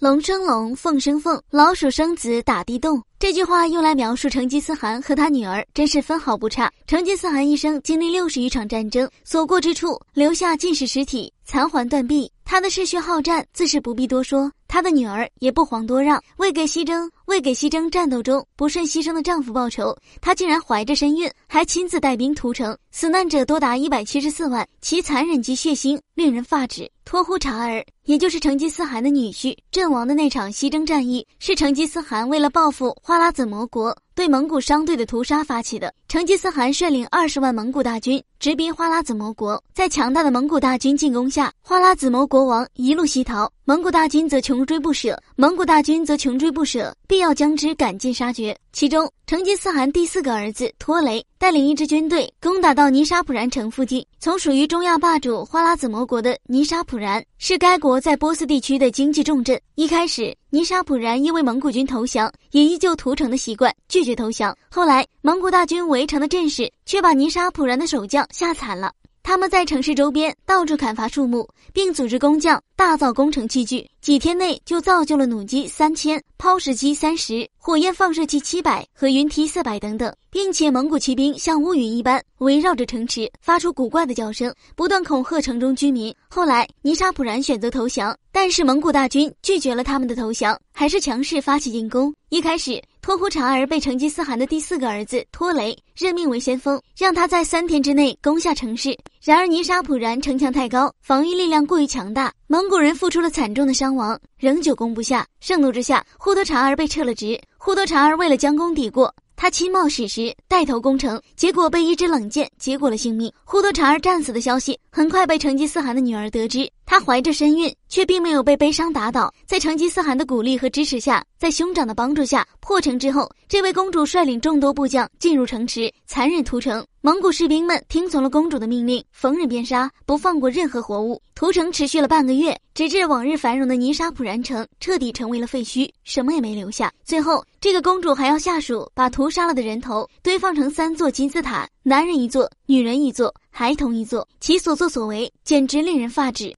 龙生龙，凤生凤，老鼠生子打地洞。这句话用来描述成吉思汗和他女儿，真是分毫不差。成吉思汗一生经历六十余场战争，所过之处留下尽是尸体，残垣断壁。他的嗜血好战，自是不必多说。他的女儿也不遑多让，为给西征为给西征战斗中不慎牺牲的丈夫报仇，她竟然怀着身孕，还亲自带兵屠城，死难者多达一百七十四万，其残忍及血腥令人发指。托乎察儿，也就是成吉思汗的女婿，阵亡的那场西征战役，是成吉思汗为了报复花剌子模国。对蒙古商队的屠杀发起的，成吉思汗率领二十万蒙古大军直逼花剌子模国，在强大的蒙古大军进攻下，花剌子模国王一路西逃，蒙古大军则穷追不舍，蒙古大军则穷追不舍，必要将之赶尽杀绝。其中，成吉思汗第四个儿子托雷带领一支军队攻打到尼沙普然城附近。从属于中亚霸主花剌子模国的尼沙普然，是该国在波斯地区的经济重镇。一开始，尼沙普然因为蒙古军投降，也依旧屠城的习惯，拒绝投降。后来，蒙古大军围城的阵势却把尼沙普然的守将吓惨了。他们在城市周边到处砍伐树木，并组织工匠大造工程器具。几天内就造就了弩机三千、抛石机三十、火焰放射器七百和云梯四百等等，并且蒙古骑兵像乌云一般围绕着城池，发出古怪的叫声，不断恐吓城中居民。后来，尼沙普然选择投降，但是蒙古大军拒绝了他们的投降，还是强势发起进攻。一开始，托呼察儿被成吉思汗的第四个儿子托雷任命为先锋，让他在三天之内攻下城市。然而，尼沙普然城墙太高，防御力量过于强大，蒙古人付出了惨重的伤亡，仍旧攻不下。盛怒之下，忽多察儿被撤了职。忽多察儿为了将功抵过，他亲冒矢石，带头攻城，结果被一支冷箭结果了性命。忽多察儿战死的消息很快被成吉思汗的女儿得知，她怀着身孕，却并没有被悲伤打倒，在成吉思汗的鼓励和支持下，在兄长的帮助下破城之后，这位公主率领众多部将进入城池，残忍屠城。蒙古士兵们听从了公主的命令，逢人便杀，不放过任何活物。屠城持续了半个月，直至往日繁荣的尼沙普然城彻底成为了废墟，什么也没留下。最后，这个公主还要下属把屠杀了的人头堆放成三座金字塔，男人一座，女人一座，孩童一座，其所作所为简直令人发指。